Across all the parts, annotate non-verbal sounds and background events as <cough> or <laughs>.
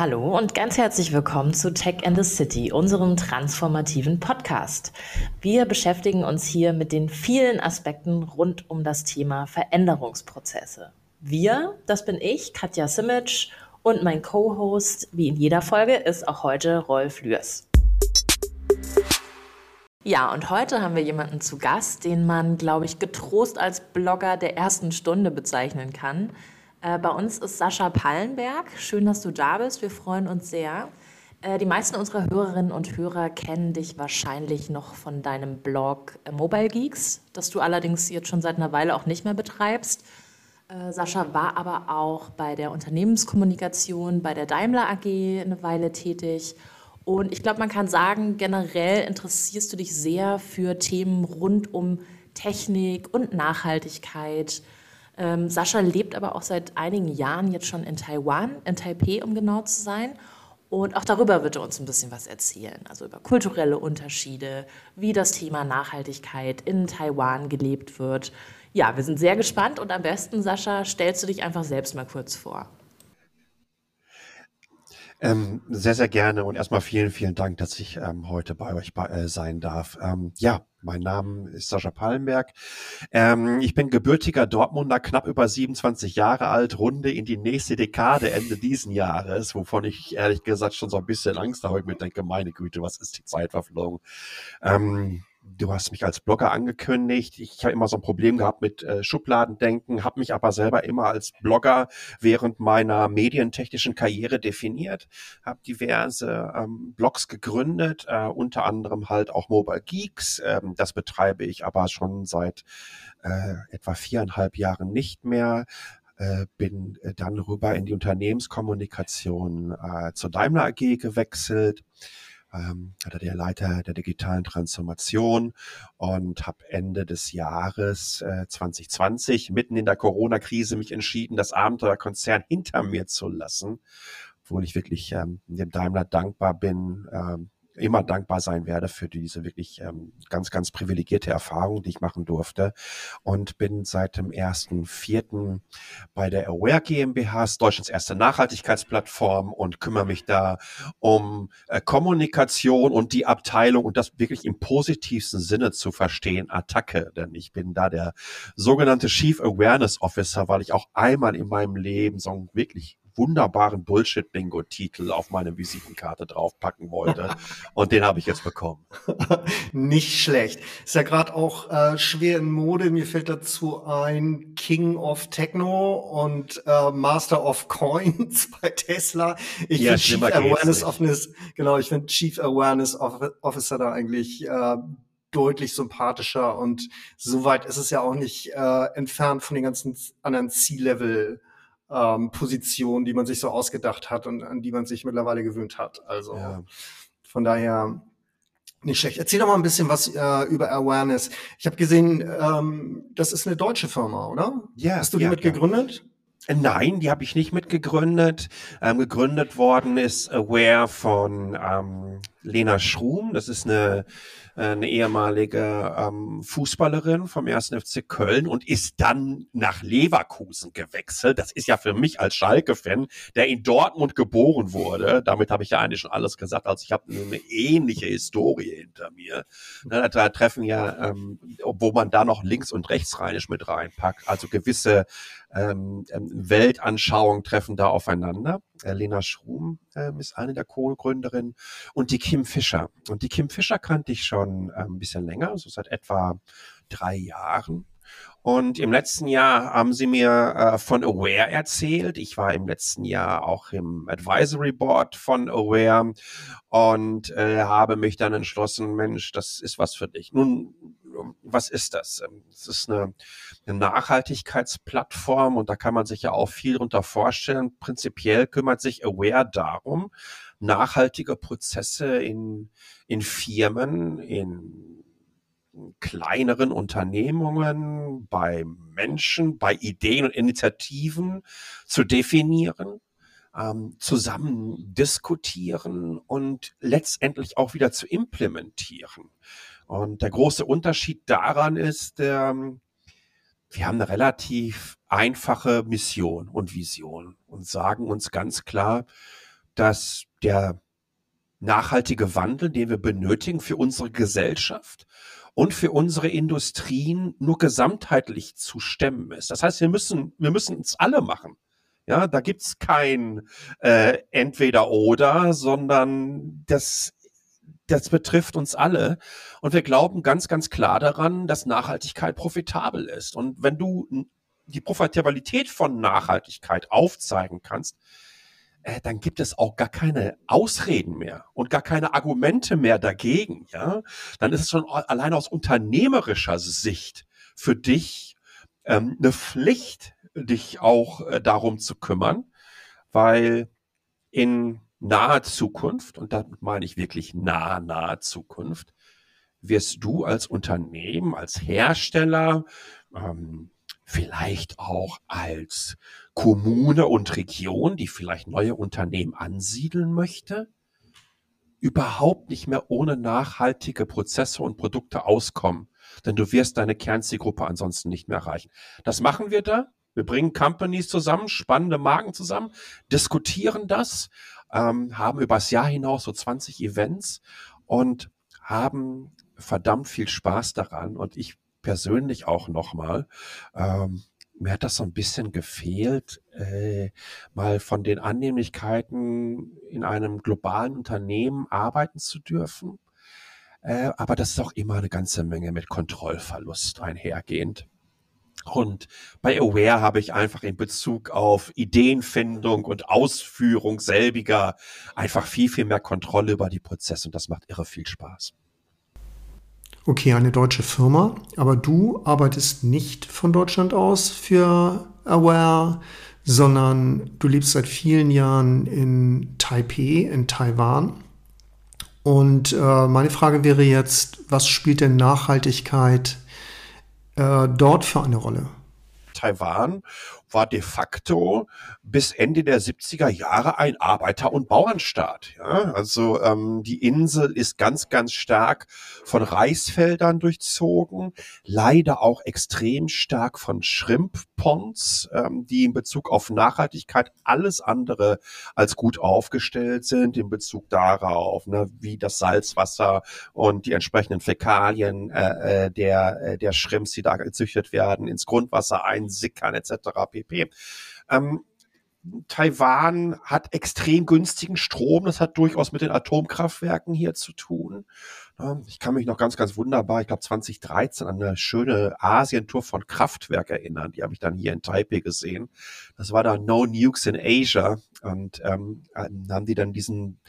Hallo und ganz herzlich willkommen zu Tech and the City, unserem transformativen Podcast. Wir beschäftigen uns hier mit den vielen Aspekten rund um das Thema Veränderungsprozesse. Wir, das bin ich, Katja Simic, und mein Co-Host, wie in jeder Folge, ist auch heute Rolf Lührs. Ja, und heute haben wir jemanden zu Gast, den man, glaube ich, getrost als Blogger der ersten Stunde bezeichnen kann. Äh, bei uns ist Sascha Pallenberg. Schön, dass du da bist. Wir freuen uns sehr. Äh, die meisten unserer Hörerinnen und Hörer kennen dich wahrscheinlich noch von deinem Blog äh, Mobile Geeks, das du allerdings jetzt schon seit einer Weile auch nicht mehr betreibst. Sascha war aber auch bei der Unternehmenskommunikation bei der Daimler AG eine Weile tätig. Und ich glaube, man kann sagen, generell interessierst du dich sehr für Themen rund um Technik und Nachhaltigkeit. Ähm, Sascha lebt aber auch seit einigen Jahren jetzt schon in Taiwan, in Taipei, um genau zu sein. Und auch darüber wird er uns ein bisschen was erzählen. Also über kulturelle Unterschiede, wie das Thema Nachhaltigkeit in Taiwan gelebt wird. Ja, wir sind sehr gespannt und am besten, Sascha, stellst du dich einfach selbst mal kurz vor. Ähm, sehr, sehr gerne und erstmal vielen, vielen Dank, dass ich ähm, heute bei euch bei, äh, sein darf. Ähm, ja, mein Name ist Sascha Pallenberg. Ähm, ich bin gebürtiger Dortmunder, knapp über 27 Jahre alt, runde in die nächste Dekade Ende diesen Jahres, wovon ich ehrlich gesagt schon so ein bisschen Angst habe. Ich mir denke, meine Güte, was ist die Zeit verflogen? Ähm, du hast mich als Blogger angekündigt. Ich habe immer so ein Problem gehabt mit äh, Schubladendenken, habe mich aber selber immer als Blogger während meiner medientechnischen Karriere definiert, habe diverse ähm, Blogs gegründet, äh, unter anderem halt auch Mobile Geeks. Ähm, das betreibe ich aber schon seit äh, etwa viereinhalb Jahren nicht mehr äh, bin äh, dann rüber in die Unternehmenskommunikation äh, zur Daimler AG gewechselt ähm, der Leiter der digitalen Transformation und habe Ende des Jahres äh, 2020 mitten in der Corona-Krise mich entschieden, das Abenteuerkonzern hinter mir zu lassen, obwohl ich wirklich ähm, dem Daimler dankbar bin, ähm, immer dankbar sein werde für diese wirklich ähm, ganz, ganz privilegierte Erfahrung, die ich machen durfte. Und bin seit dem ersten Vierten bei der Aware GmbH, Deutschlands erste Nachhaltigkeitsplattform und kümmere mich da um äh, Kommunikation und die Abteilung und das wirklich im positivsten Sinne zu verstehen, Attacke. Denn ich bin da der sogenannte Chief Awareness Officer, weil ich auch einmal in meinem Leben so ein wirklich wunderbaren Bullshit-Bingo-Titel auf meine Visitenkarte draufpacken wollte. <laughs> Und den habe ich jetzt bekommen. <laughs> Nicht schlecht. Ist ja gerade auch äh, schwer in Mode. Mir fällt dazu ein King of Techno und äh, Master of Coins <laughs> bei Tesla. Ich ja, finde Chief Awareness Office, genau, ich finde Chief Awareness Officer da eigentlich äh, deutlich sympathischer und soweit ist es ja auch nicht äh, entfernt von den ganzen anderen C-Level ähm, Position, die man sich so ausgedacht hat und an die man sich mittlerweile gewöhnt hat. Also ja. von daher nicht schlecht. Erzähl doch mal ein bisschen was äh, über Awareness. Ich habe gesehen, ähm, das ist eine deutsche Firma, oder? Ja. Hast du die ja, mitgegründet? Ja. Äh, nein, die habe ich nicht mitgegründet. Ähm, gegründet worden ist Aware von ähm, Lena Schrum. Das ist eine eine ehemalige ähm, Fußballerin vom 1. FC Köln und ist dann nach Leverkusen gewechselt. Das ist ja für mich als Schalke-Fan, der in Dortmund geboren wurde. Damit habe ich ja eigentlich schon alles gesagt. Also ich habe eine ähnliche Historie hinter mir. Da, da treffen ja, ähm, obwohl man da noch links und rechts rheinisch mit reinpackt, also gewisse ähm, ähm Weltanschauungen treffen da aufeinander. Äh, Lena Schrum äh, ist eine der Co-Gründerinnen und die Kim Fischer. Und die Kim Fischer kannte ich schon äh, ein bisschen länger, so seit etwa drei Jahren. Und im letzten Jahr haben sie mir äh, von Aware erzählt. Ich war im letzten Jahr auch im Advisory Board von Aware und äh, habe mich dann entschlossen, Mensch, das ist was für dich. Nun, was ist das? Ähm, es ist eine, eine Nachhaltigkeitsplattform und da kann man sich ja auch viel drunter vorstellen. Prinzipiell kümmert sich Aware darum, nachhaltige Prozesse in, in Firmen, in kleineren Unternehmungen, bei Menschen, bei Ideen und Initiativen zu definieren, ähm, zusammen diskutieren und letztendlich auch wieder zu implementieren. Und der große Unterschied daran ist, ähm, wir haben eine relativ einfache Mission und Vision und sagen uns ganz klar, dass der nachhaltige Wandel, den wir benötigen für unsere Gesellschaft und für unsere Industrien nur gesamtheitlich zu stemmen ist. Das heißt, wir müssen, wir müssen es alle machen. Ja, da gibt's kein äh, entweder oder, sondern das das betrifft uns alle. Und wir glauben ganz, ganz klar daran, dass Nachhaltigkeit profitabel ist. Und wenn du die Profitabilität von Nachhaltigkeit aufzeigen kannst, äh, dann gibt es auch gar keine Ausreden mehr und gar keine Argumente mehr dagegen, ja. Dann ist es schon allein aus unternehmerischer Sicht für dich ähm, eine Pflicht, dich auch äh, darum zu kümmern, weil in naher Zukunft, und damit meine ich wirklich nahe, nahe Zukunft, wirst du als Unternehmen, als Hersteller, ähm, vielleicht auch als Kommune und Region, die vielleicht neue Unternehmen ansiedeln möchte, überhaupt nicht mehr ohne nachhaltige Prozesse und Produkte auskommen. Denn du wirst deine Kernzielgruppe ansonsten nicht mehr erreichen. Das machen wir da. Wir bringen Companies zusammen, spannende Marken zusammen, diskutieren das, ähm, haben übers Jahr hinaus so 20 Events und haben verdammt viel Spaß daran. Und ich persönlich auch nochmal. Ähm, mir hat das so ein bisschen gefehlt, äh, mal von den Annehmlichkeiten in einem globalen Unternehmen arbeiten zu dürfen. Äh, aber das ist auch immer eine ganze Menge mit Kontrollverlust einhergehend. Und bei Aware habe ich einfach in Bezug auf Ideenfindung und Ausführung selbiger einfach viel, viel mehr Kontrolle über die Prozesse und das macht irre viel Spaß okay, eine deutsche Firma, aber du arbeitest nicht von Deutschland aus für Aware, sondern du lebst seit vielen Jahren in Taipei, in Taiwan. Und äh, meine Frage wäre jetzt, was spielt denn Nachhaltigkeit äh, dort für eine Rolle? Taiwan war de facto bis Ende der 70er Jahre ein Arbeiter- und Bauernstaat. Ja? Also ähm, die Insel ist ganz, ganz stark von Reisfeldern durchzogen, leider auch extrem stark von Shrimp-Ponds, ähm, die in Bezug auf Nachhaltigkeit alles andere als gut aufgestellt sind, in Bezug darauf, ne, wie das Salzwasser und die entsprechenden Fäkalien äh, äh der, äh, der Shrimps, die da gezüchtet werden, ins Grundwasser einsickern etc. pp. Ähm, Taiwan hat extrem günstigen Strom. Das hat durchaus mit den Atomkraftwerken hier zu tun. Ähm, ich kann mich noch ganz, ganz wunderbar, ich glaube 2013 an eine schöne Asientour von Kraftwerk erinnern. Die habe ich dann hier in Taipei gesehen. Das war da No Nukes in Asia. Und ähm, haben die dann diesen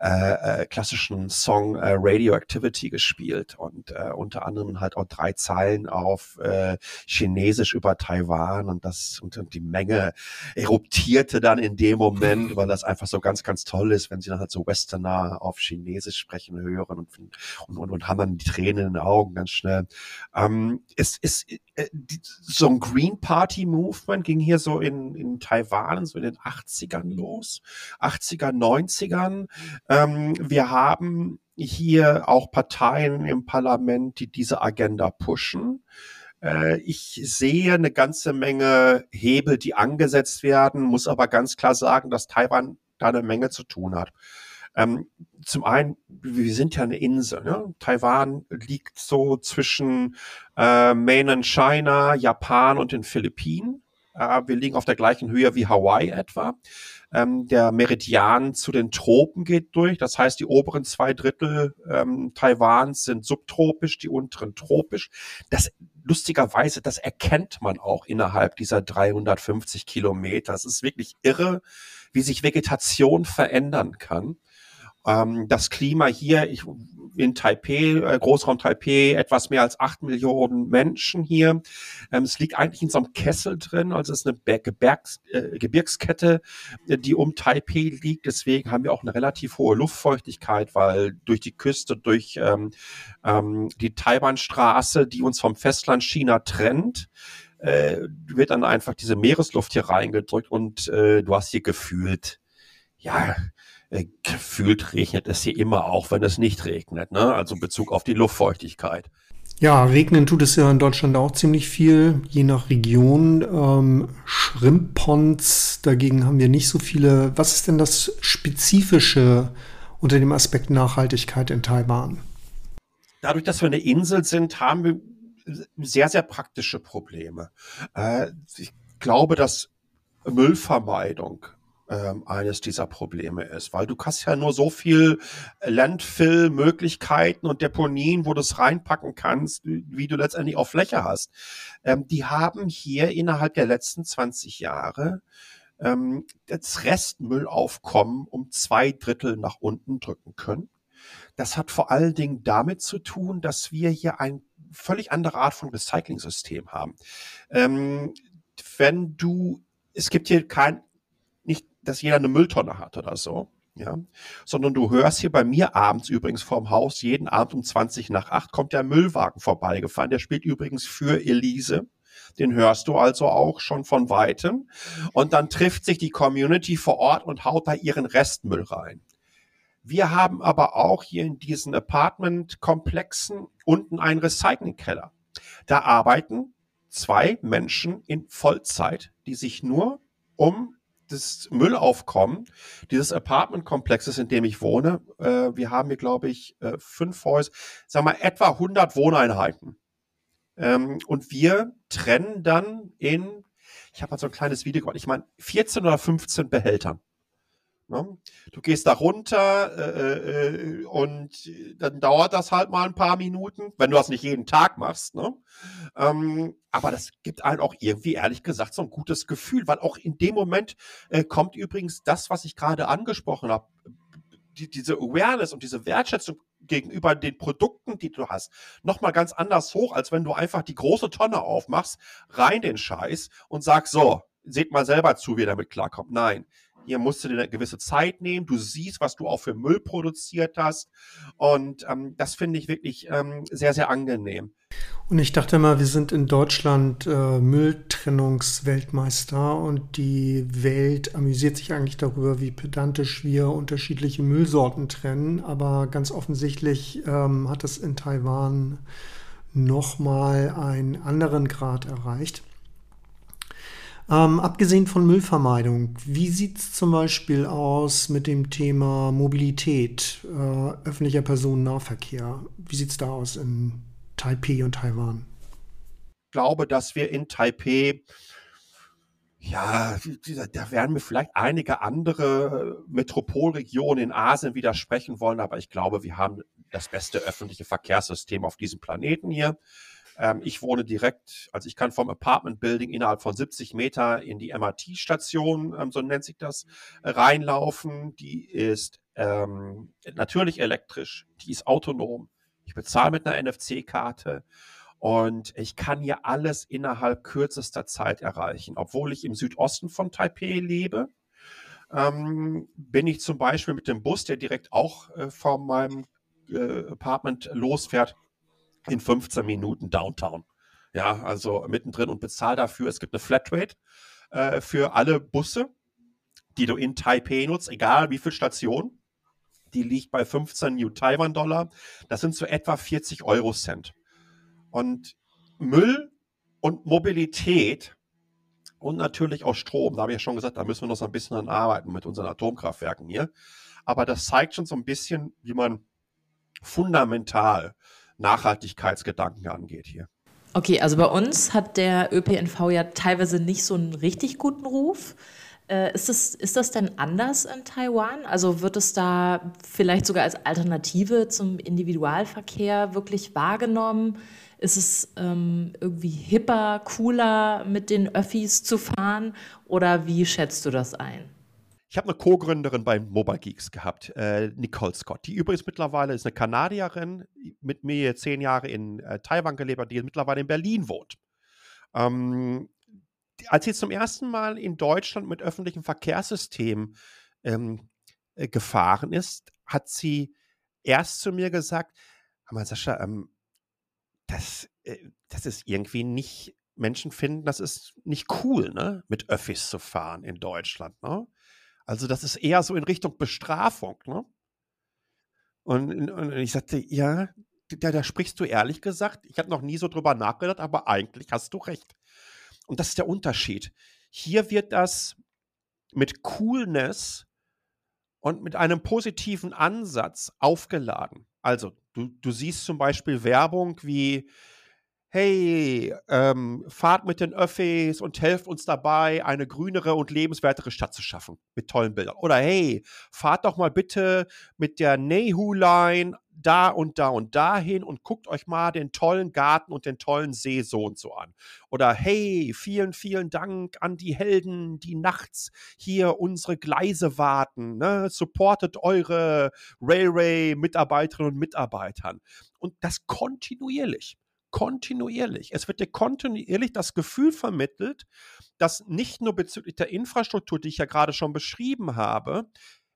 äh, äh, klassischen Song äh, Radioactivity gespielt und äh, unter anderem halt auch drei Zeilen auf äh, Chinesisch über Taiwan und das und, und die Menge eruptierte dann in dem Moment, <laughs> weil das einfach so ganz, ganz toll ist, wenn sie dann halt so Westerner auf Chinesisch sprechen hören und, und, und, und haben dann die Tränen in den Augen ganz schnell. Ähm, es ist äh, so ein Green Party Movement ging hier so in, in Taiwan so in den 80ern los, 80er, 90ern. Ähm, wir haben hier auch Parteien im Parlament, die diese Agenda pushen. Äh, ich sehe eine ganze Menge Hebel, die angesetzt werden, muss aber ganz klar sagen, dass Taiwan da eine Menge zu tun hat. Ähm, zum einen, wir sind ja eine Insel. Ne? Taiwan liegt so zwischen äh, Mainland China, Japan und den Philippinen. Äh, wir liegen auf der gleichen Höhe wie Hawaii etwa. Ähm, der Meridian zu den Tropen geht durch. Das heißt, die oberen zwei Drittel ähm, Taiwans sind subtropisch, die unteren tropisch. Das lustigerweise, das erkennt man auch innerhalb dieser 350 Kilometer. Es ist wirklich irre, wie sich Vegetation verändern kann. Ähm, das Klima hier ich, in Taipei, äh, Großraum Taipei, etwas mehr als acht Millionen Menschen hier. Ähm, es liegt eigentlich in so einem Kessel drin, also es ist eine Gebirgs, äh, Gebirgskette, die um Taipei liegt. Deswegen haben wir auch eine relativ hohe Luftfeuchtigkeit, weil durch die Küste, durch ähm, ähm, die Taiwanstraße, die uns vom Festland China trennt, äh, wird dann einfach diese Meeresluft hier reingedrückt und äh, du hast hier gefühlt, ja, gefühlt regnet es hier immer auch, wenn es nicht regnet, ne? Also Bezug auf die Luftfeuchtigkeit. Ja, regnen tut es ja in Deutschland auch ziemlich viel, je nach Region. Ähm, Schrimpponds dagegen haben wir nicht so viele. Was ist denn das Spezifische unter dem Aspekt Nachhaltigkeit in Taiwan? Dadurch, dass wir eine Insel sind, haben wir sehr, sehr praktische Probleme. Äh, ich glaube, dass Müllvermeidung eines dieser Probleme ist, weil du hast ja nur so viel Landfill-Möglichkeiten und Deponien, wo du es reinpacken kannst, wie du letztendlich auch Fläche hast. Ähm, die haben hier innerhalb der letzten 20 Jahre ähm, das Restmüllaufkommen um zwei Drittel nach unten drücken können. Das hat vor allen Dingen damit zu tun, dass wir hier ein völlig andere Art von Recycling-System haben. Ähm, wenn du, es gibt hier kein dass jeder eine Mülltonne hat oder so. Ja, sondern du hörst hier bei mir abends übrigens vorm Haus, jeden Abend um 20 nach 8 kommt der Müllwagen vorbeigefahren. Der spielt übrigens für Elise. Den hörst du also auch schon von weitem. Und dann trifft sich die Community vor Ort und haut da ihren Restmüll rein. Wir haben aber auch hier in diesen Apartment-Komplexen unten einen Recyclingkeller. Da arbeiten zwei Menschen in Vollzeit, die sich nur um das Müllaufkommen dieses Apartmentkomplexes, in dem ich wohne. Äh, wir haben hier, glaube ich, äh, fünf Häuser, sagen wir etwa 100 Wohneinheiten. Ähm, und wir trennen dann in, ich habe mal so ein kleines Video gemacht, ich meine 14 oder 15 Behältern. Ne? Du gehst da runter äh, äh, und dann dauert das halt mal ein paar Minuten, wenn du das nicht jeden Tag machst. Ne? Ähm, aber das gibt einem auch irgendwie, ehrlich gesagt, so ein gutes Gefühl, weil auch in dem Moment äh, kommt übrigens das, was ich gerade angesprochen habe, die, diese Awareness und diese Wertschätzung gegenüber den Produkten, die du hast, nochmal ganz anders hoch, als wenn du einfach die große Tonne aufmachst, rein den Scheiß und sagst, so, seht mal selber zu, wie ihr damit klarkommt. Nein, hier musst eine gewisse Zeit nehmen. Du siehst, was du auch für Müll produziert hast. Und ähm, das finde ich wirklich ähm, sehr, sehr angenehm. Und ich dachte mal, wir sind in Deutschland äh, Mülltrennungsweltmeister und die Welt amüsiert sich eigentlich darüber, wie pedantisch wir unterschiedliche Müllsorten trennen. Aber ganz offensichtlich ähm, hat es in Taiwan nochmal einen anderen Grad erreicht. Ähm, abgesehen von Müllvermeidung, wie sieht es zum Beispiel aus mit dem Thema Mobilität, äh, öffentlicher Personennahverkehr? Wie sieht es da aus in Taipei und Taiwan? Ich glaube, dass wir in Taipei ja, da werden mir vielleicht einige andere Metropolregionen in Asien widersprechen wollen, aber ich glaube, wir haben das beste öffentliche Verkehrssystem auf diesem Planeten hier. Ähm, ich wohne direkt, also ich kann vom Apartment Building innerhalb von 70 Meter in die MRT-Station, ähm, so nennt sich das, reinlaufen. Die ist ähm, natürlich elektrisch, die ist autonom. Ich bezahle mit einer NFC-Karte und ich kann hier alles innerhalb kürzester Zeit erreichen. Obwohl ich im Südosten von Taipei lebe, ähm, bin ich zum Beispiel mit dem Bus, der direkt auch äh, von meinem äh, Apartment losfährt, in 15 Minuten Downtown. Ja, also mittendrin und bezahl dafür. Es gibt eine Flatrate äh, für alle Busse, die du in Taipei nutzt, egal wie viel Stationen. Die liegt bei 15 New Taiwan Dollar. Das sind so etwa 40 Euro Cent. Und Müll und Mobilität und natürlich auch Strom, da habe ich ja schon gesagt, da müssen wir noch so ein bisschen an arbeiten mit unseren Atomkraftwerken hier. Aber das zeigt schon so ein bisschen, wie man fundamental Nachhaltigkeitsgedanken angeht hier. Okay, also bei uns hat der ÖPNV ja teilweise nicht so einen richtig guten Ruf. Äh, ist, das, ist das denn anders in Taiwan? Also wird es da vielleicht sogar als Alternative zum Individualverkehr wirklich wahrgenommen? Ist es ähm, irgendwie hipper, cooler, mit den Öffis zu fahren? Oder wie schätzt du das ein? Ich habe eine Co-Gründerin bei Mobile Geeks gehabt, äh, Nicole Scott, die übrigens mittlerweile ist eine Kanadierin, mit mir zehn Jahre in äh, Taiwan gelebt hat, die mittlerweile in Berlin wohnt. Ähm, als sie zum ersten Mal in Deutschland mit öffentlichem Verkehrssystem ähm, äh, gefahren ist, hat sie erst zu mir gesagt, aber Sascha, ähm, das, äh, das ist irgendwie nicht, Menschen finden, das ist nicht cool, ne, mit Öffis zu fahren in Deutschland, ne? Also das ist eher so in Richtung Bestrafung. Ne? Und, und ich sagte, ja, da, da sprichst du ehrlich gesagt, ich habe noch nie so drüber nachgedacht, aber eigentlich hast du recht. Und das ist der Unterschied. Hier wird das mit Coolness und mit einem positiven Ansatz aufgeladen. Also, du, du siehst zum Beispiel Werbung wie, hey, ähm, fahrt mit den Öffis und helft uns dabei, eine grünere und lebenswertere Stadt zu schaffen. Mit tollen Bildern. Oder hey, fahrt doch mal bitte mit der Nehu-Line da und da und dahin und guckt euch mal den tollen Garten und den tollen See so und so an. Oder hey, vielen, vielen Dank an die Helden, die nachts hier unsere Gleise warten. Ne? Supportet eure Railway-Mitarbeiterinnen und Mitarbeitern. Und das kontinuierlich kontinuierlich. Es wird dir kontinuierlich das Gefühl vermittelt, dass nicht nur bezüglich der Infrastruktur, die ich ja gerade schon beschrieben habe,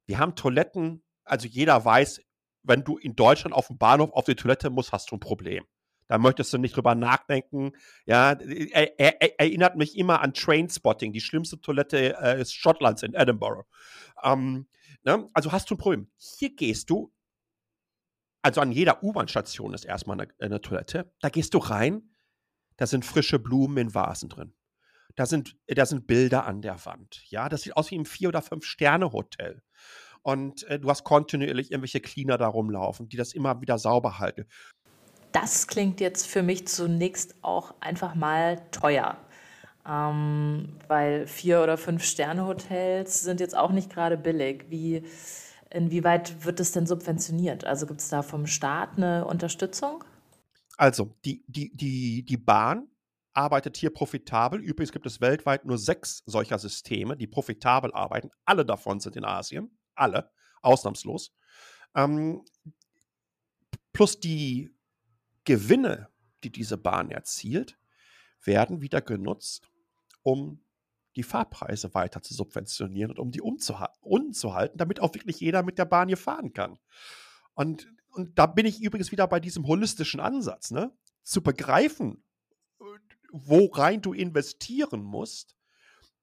wir haben Toiletten, also jeder weiß, wenn du in Deutschland auf dem Bahnhof auf die Toilette musst, hast du ein Problem. Da möchtest du nicht drüber nachdenken. Ja, er, er, er erinnert mich immer an Trainspotting. Die schlimmste Toilette äh, ist Schottlands in Edinburgh. Ähm, ne? Also hast du ein Problem. Hier gehst du also an jeder U-Bahn-Station ist erstmal eine, eine, Toilette. Da gehst du rein, da sind frische Blumen in Vasen drin. Da sind, da sind Bilder an der Wand. Ja, das sieht aus wie im Vier- oder Fünf-Sterne-Hotel. Und äh, du hast kontinuierlich irgendwelche Cleaner da rumlaufen, die das immer wieder sauber halten. Das klingt jetzt für mich zunächst auch einfach mal teuer. Ähm, weil Vier- oder Fünf-Sterne-Hotels sind jetzt auch nicht gerade billig. Wie Inwieweit wird es denn subventioniert? Also gibt es da vom Staat eine Unterstützung? Also die, die, die, die Bahn arbeitet hier profitabel. Übrigens gibt es weltweit nur sechs solcher Systeme, die profitabel arbeiten. Alle davon sind in Asien. Alle, ausnahmslos. Ähm, plus die Gewinne, die diese Bahn erzielt, werden wieder genutzt, um die Fahrpreise weiter zu subventionieren und um die umzuhalten, damit auch wirklich jeder mit der Bahn hier fahren kann. Und, und da bin ich übrigens wieder bei diesem holistischen Ansatz, ne? zu begreifen, worein du investieren musst,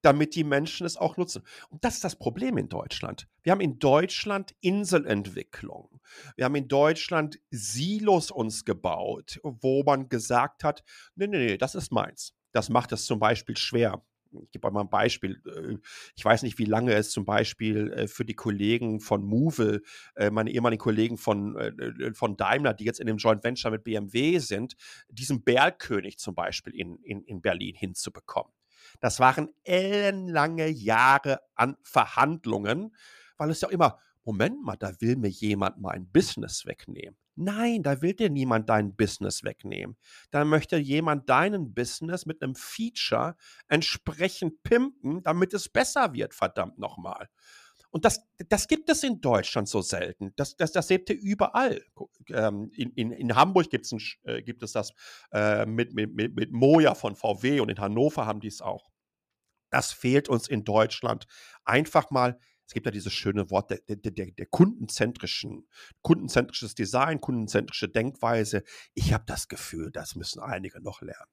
damit die Menschen es auch nutzen. Und das ist das Problem in Deutschland. Wir haben in Deutschland Inselentwicklung. Wir haben in Deutschland Silos uns gebaut, wo man gesagt hat, nee, nee, nee, das ist meins. Das macht es zum Beispiel schwer, ich gebe mal ein Beispiel. Äh, ich weiß nicht, wie lange es zum Beispiel äh, für die Kollegen von Movil, äh, meine ehemaligen Kollegen von, von Daimler, die jetzt in dem Joint Venture mit BMW sind, diesen Bergkönig zum Beispiel in, in, in Berlin hinzubekommen. Das waren ellenlange Jahre an Verhandlungen, weil es ja immer, Moment mal, da will mir jemand mein Business wegnehmen. Nein, da will dir niemand dein Business wegnehmen. Da möchte jemand deinen Business mit einem Feature entsprechend pimpen, damit es besser wird, verdammt nochmal. Und das, das gibt es in Deutschland so selten. Das, das, das seht ihr überall. Ähm, in, in, in Hamburg gibt's ein, äh, gibt es das äh, mit, mit, mit, mit Moja von VW und in Hannover haben die es auch. Das fehlt uns in Deutschland. Einfach mal es gibt ja dieses schöne Wort der, der, der, der kundenzentrischen, kundenzentrisches Design, kundenzentrische Denkweise. Ich habe das Gefühl, das müssen einige noch lernen.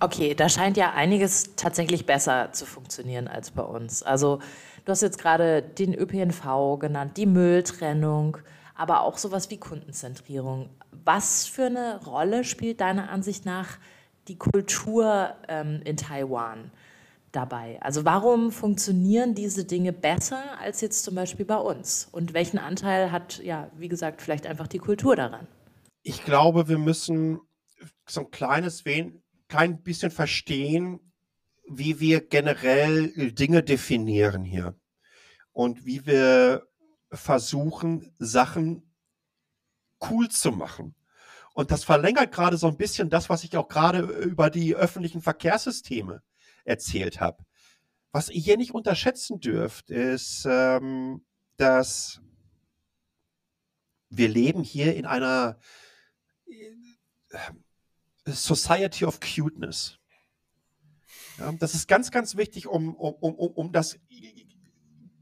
Okay, da scheint ja einiges tatsächlich besser zu funktionieren als bei uns. Also du hast jetzt gerade den ÖPNV genannt, die Mülltrennung, aber auch sowas wie Kundenzentrierung. Was für eine Rolle spielt deiner Ansicht nach die Kultur ähm, in Taiwan? Dabei? Also warum funktionieren diese Dinge besser als jetzt zum Beispiel bei uns? Und welchen Anteil hat, ja, wie gesagt, vielleicht einfach die Kultur daran? Ich glaube, wir müssen so ein kleines wen, klein bisschen verstehen, wie wir generell Dinge definieren hier und wie wir versuchen, Sachen cool zu machen. Und das verlängert gerade so ein bisschen das, was ich auch gerade über die öffentlichen Verkehrssysteme erzählt habe. Was ihr hier nicht unterschätzen dürft, ist, ähm, dass wir leben hier in einer äh, Society of Cuteness. Ja, das ist ganz, ganz wichtig, um, um, um, um das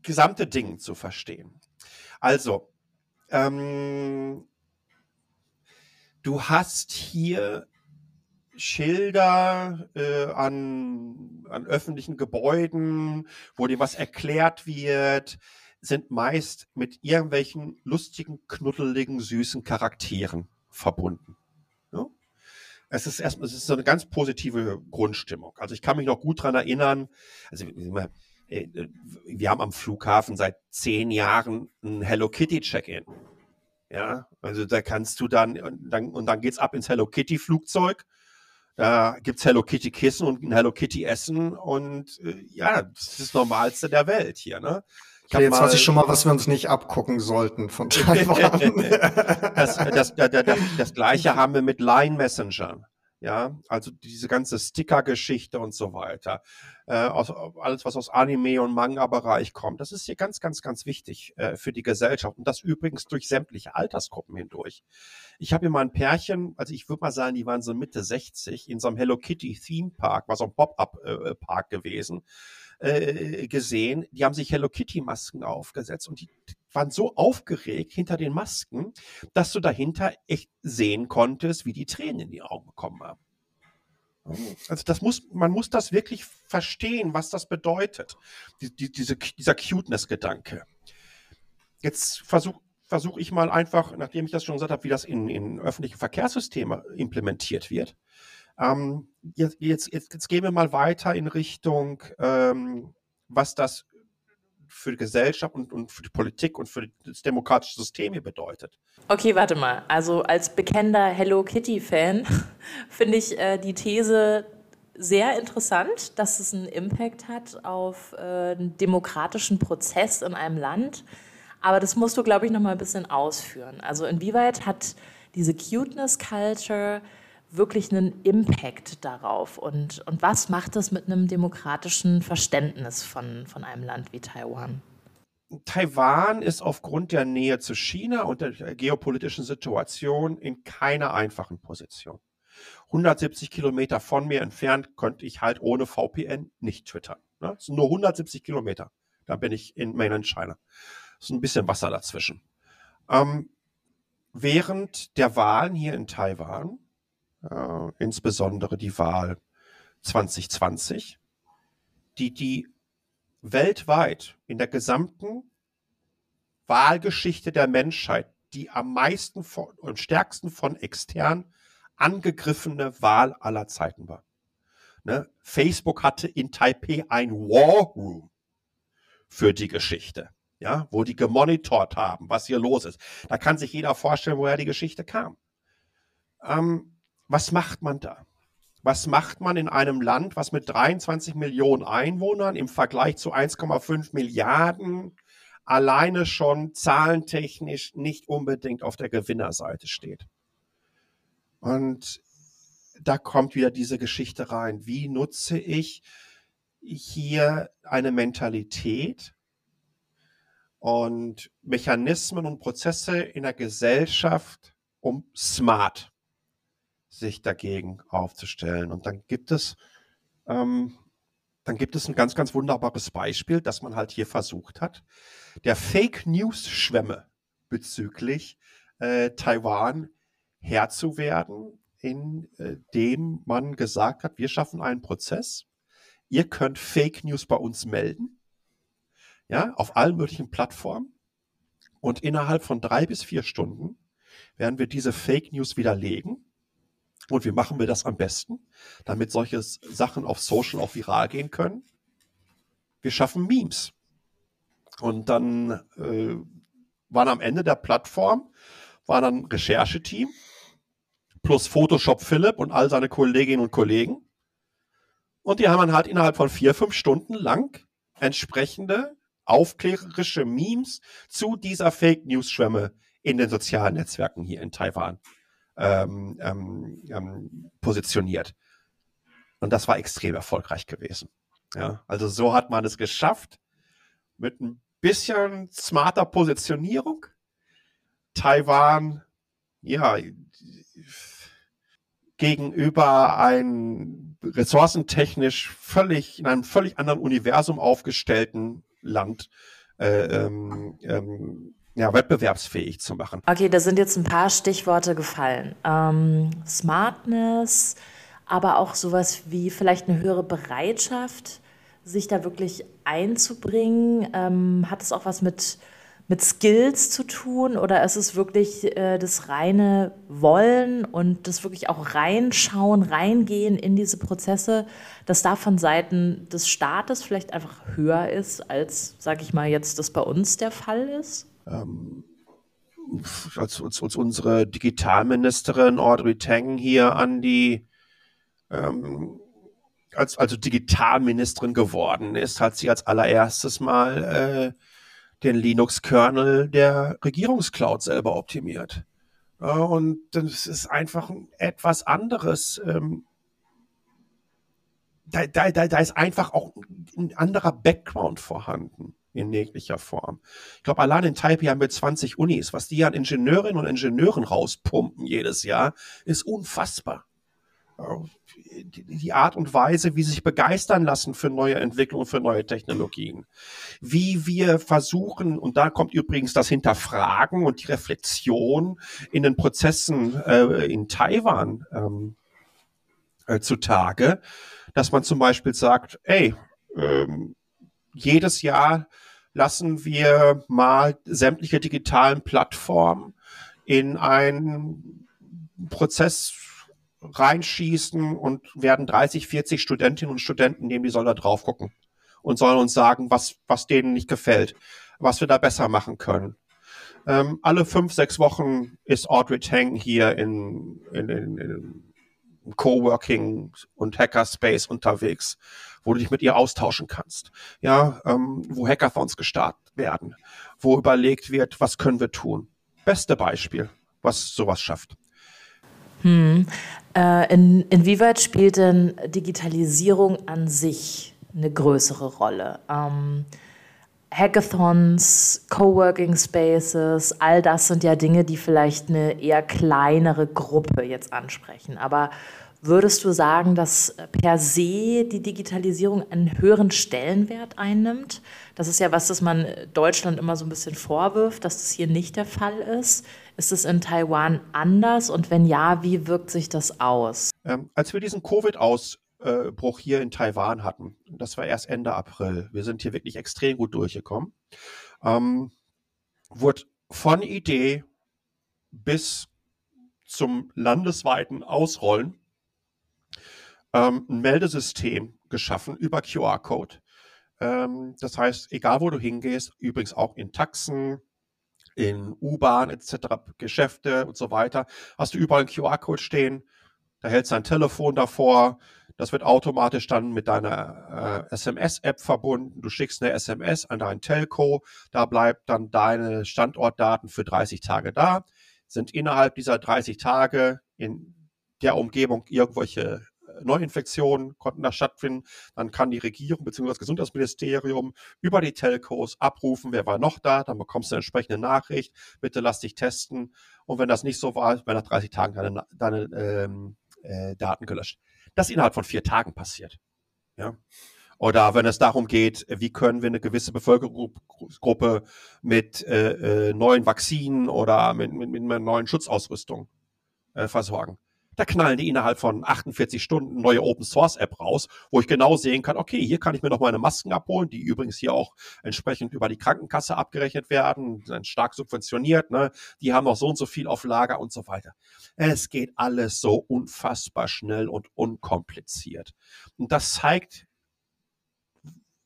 gesamte Ding zu verstehen. Also, ähm, du hast hier Schilder äh, an, an öffentlichen Gebäuden, wo dir was erklärt wird, sind meist mit irgendwelchen lustigen, knuddeligen, süßen Charakteren verbunden. Ja? Es ist erstmal, so eine ganz positive Grundstimmung. Also ich kann mich noch gut dran erinnern, also äh, wir haben am Flughafen seit zehn Jahren ein Hello Kitty Check-in. Ja, also da kannst du dann, und dann, und dann geht's ab ins Hello Kitty Flugzeug. Da gibt's Hello Kitty Kissen und ein Hello Kitty Essen und äh, ja, das ist das Normalste der Welt hier, ne? Okay, jetzt weiß ich schon mal, was wir uns nicht abgucken sollten von <laughs> Taiwan. das, das, das, das, gleiche <laughs> haben wir mit Line Messenger. Ja, also diese ganze Sticker-Geschichte und so weiter. Äh, aus, alles, was aus Anime- und Manga-Bereich kommt. Das ist hier ganz, ganz, ganz wichtig äh, für die Gesellschaft. Und das übrigens durch sämtliche Altersgruppen hindurch. Ich habe hier mal ein Pärchen, also ich würde mal sagen, die waren so Mitte 60, in so einem Hello Kitty Theme Park, war so ein Pop-Up-Park äh, gewesen äh, gesehen, die haben sich Hello Kitty Masken aufgesetzt und die waren so aufgeregt hinter den Masken, dass du dahinter echt sehen konntest, wie die Tränen in die Augen bekommen haben. Also das muss, man muss das wirklich verstehen, was das bedeutet, die, die, diese, dieser Cuteness-Gedanke. Jetzt versuche versuch ich mal einfach, nachdem ich das schon gesagt habe, wie das in, in öffentlichen Verkehrssystemen implementiert wird, ähm, jetzt, jetzt, jetzt, jetzt gehen wir mal weiter in Richtung, ähm, was das für die Gesellschaft und, und für die Politik und für das demokratische System hier bedeutet. Okay, warte mal. Also als bekennender Hello Kitty-Fan <laughs> finde ich äh, die These sehr interessant, dass es einen Impact hat auf äh, einen demokratischen Prozess in einem Land. Aber das musst du, glaube ich, noch mal ein bisschen ausführen. Also inwieweit hat diese Cuteness-Culture wirklich einen Impact darauf? Und, und was macht das mit einem demokratischen Verständnis von, von einem Land wie Taiwan? Taiwan ist aufgrund der Nähe zu China und der geopolitischen Situation in keiner einfachen Position. 170 Kilometer von mir entfernt könnte ich halt ohne VPN nicht twittern. Ne? Es sind nur 170 Kilometer. Da bin ich in Mainland China. Es ist ein bisschen Wasser dazwischen. Ähm, während der Wahlen hier in Taiwan äh, insbesondere die Wahl 2020, die die weltweit in der gesamten Wahlgeschichte der Menschheit die am meisten von, und stärksten von extern angegriffene Wahl aller Zeiten war. Ne? Facebook hatte in Taipei ein War Room für die Geschichte, ja, wo die gemonitort haben, was hier los ist. Da kann sich jeder vorstellen, woher die Geschichte kam. Ähm, was macht man da? Was macht man in einem Land, was mit 23 Millionen Einwohnern im Vergleich zu 1,5 Milliarden alleine schon zahlentechnisch nicht unbedingt auf der Gewinnerseite steht? Und da kommt wieder diese Geschichte rein. Wie nutze ich hier eine Mentalität und Mechanismen und Prozesse in der Gesellschaft, um smart sich dagegen aufzustellen. Und dann gibt es, ähm, dann gibt es ein ganz, ganz wunderbares Beispiel, das man halt hier versucht hat. Der Fake News Schwemme bezüglich äh, Taiwan Herr zu werden, in äh, dem man gesagt hat, wir schaffen einen Prozess. Ihr könnt Fake News bei uns melden. Ja, auf allen möglichen Plattformen. Und innerhalb von drei bis vier Stunden werden wir diese Fake News widerlegen und wie machen wir das am besten, damit solche Sachen auf Social auch viral gehen können? Wir schaffen Memes. Und dann äh, waren am Ende der Plattform, war dann Rechercheteam plus Photoshop Philipp und all seine Kolleginnen und Kollegen. Und die haben dann halt innerhalb von vier, fünf Stunden lang entsprechende aufklärerische Memes zu dieser Fake News Schwemme in den sozialen Netzwerken hier in Taiwan ähm, ähm, ähm, positioniert. Und das war extrem erfolgreich gewesen. Ja, also so hat man es geschafft, mit ein bisschen smarter Positionierung Taiwan, ja, gegenüber ein ressourcentechnisch völlig, in einem völlig anderen Universum aufgestellten Land äh, ähm, ähm, ja, wettbewerbsfähig zu machen. Okay, da sind jetzt ein paar Stichworte gefallen. Ähm, Smartness, aber auch sowas wie vielleicht eine höhere Bereitschaft, sich da wirklich einzubringen. Ähm, hat es auch was mit, mit Skills zu tun oder ist es wirklich äh, das reine Wollen und das wirklich auch reinschauen, reingehen in diese Prozesse, dass da von Seiten des Staates vielleicht einfach höher ist, als, sage ich mal, jetzt das bei uns der Fall ist? Ähm, als, als, als, unsere Digitalministerin Audrey Tang hier an die ähm, als also Digitalministerin geworden ist, hat sie als allererstes mal äh, den Linux-Kernel der Regierungscloud selber optimiert. Ja, und das ist einfach etwas anderes. Ähm, da, da, da, da ist einfach auch ein anderer Background vorhanden in jeglicher Form. Ich glaube, allein in Taipei haben wir 20 Unis. Was die an Ingenieurinnen und Ingenieuren rauspumpen jedes Jahr, ist unfassbar die Art und Weise, wie sie sich begeistern lassen für neue Entwicklungen, für neue Technologien. Wie wir versuchen, und da kommt übrigens das Hinterfragen und die Reflexion in den Prozessen äh, in Taiwan ähm, äh, zutage, dass man zum Beispiel sagt, ey, ähm, jedes Jahr lassen wir mal sämtliche digitalen Plattformen in einen Prozess reinschießen und werden 30, 40 Studentinnen und Studenten nehmen, die sollen da drauf gucken und sollen uns sagen, was, was denen nicht gefällt, was wir da besser machen können. Ähm, alle fünf, sechs Wochen ist Audrey Tang hier in, in, in, in Coworking und Hackerspace unterwegs, wo du dich mit ihr austauschen kannst. Ja, ähm, wo Hackathons gestartet werden, wo überlegt wird, was können wir tun. Beste Beispiel, was sowas schafft. Hm. Äh, in, inwieweit spielt denn Digitalisierung an sich eine größere Rolle? Ähm, Hackathons, Coworking Spaces, all das sind ja Dinge, die vielleicht eine eher kleinere Gruppe jetzt ansprechen. Aber würdest du sagen, dass per se die Digitalisierung einen höheren Stellenwert einnimmt? Das ist ja was, das man Deutschland immer so ein bisschen vorwirft, dass das hier nicht der Fall ist. Ist es in Taiwan anders und wenn ja, wie wirkt sich das aus? Ähm, als wir diesen Covid-Ausbruch hier in Taiwan hatten, das war erst Ende April, wir sind hier wirklich extrem gut durchgekommen, ähm, wurde von Idee bis zum landesweiten Ausrollen ähm, ein Meldesystem geschaffen über QR-Code. Ähm, das heißt, egal wo du hingehst, übrigens auch in Taxen, in U-Bahn etc., Geschäfte und so weiter, hast du überall einen QR-Code stehen, da hältst du dein Telefon davor, das wird automatisch dann mit deiner äh, SMS-App verbunden. Du schickst eine SMS an deinen Telco, da bleibt dann deine Standortdaten für 30 Tage da, sind innerhalb dieser 30 Tage in der Umgebung irgendwelche Neuinfektionen konnten da stattfinden. Dann kann die Regierung bzw. das Gesundheitsministerium über die Telcos abrufen, wer war noch da, dann bekommst du eine entsprechende Nachricht, bitte lass dich testen. Und wenn das nicht so war, werden nach 30 Tagen deine, deine ähm, äh, Daten gelöscht. Das innerhalb von vier Tagen passiert. Ja. Oder wenn es darum geht, wie können wir eine gewisse Bevölkerungsgruppe mit äh, äh, neuen Vakzinen oder mit, mit, mit einer neuen Schutzausrüstung äh, versorgen. Da knallen die innerhalb von 48 Stunden neue Open Source App raus, wo ich genau sehen kann, okay, hier kann ich mir noch meine Masken abholen, die übrigens hier auch entsprechend über die Krankenkasse abgerechnet werden, sind stark subventioniert, ne? Die haben noch so und so viel auf Lager und so weiter. Es geht alles so unfassbar schnell und unkompliziert. Und das zeigt,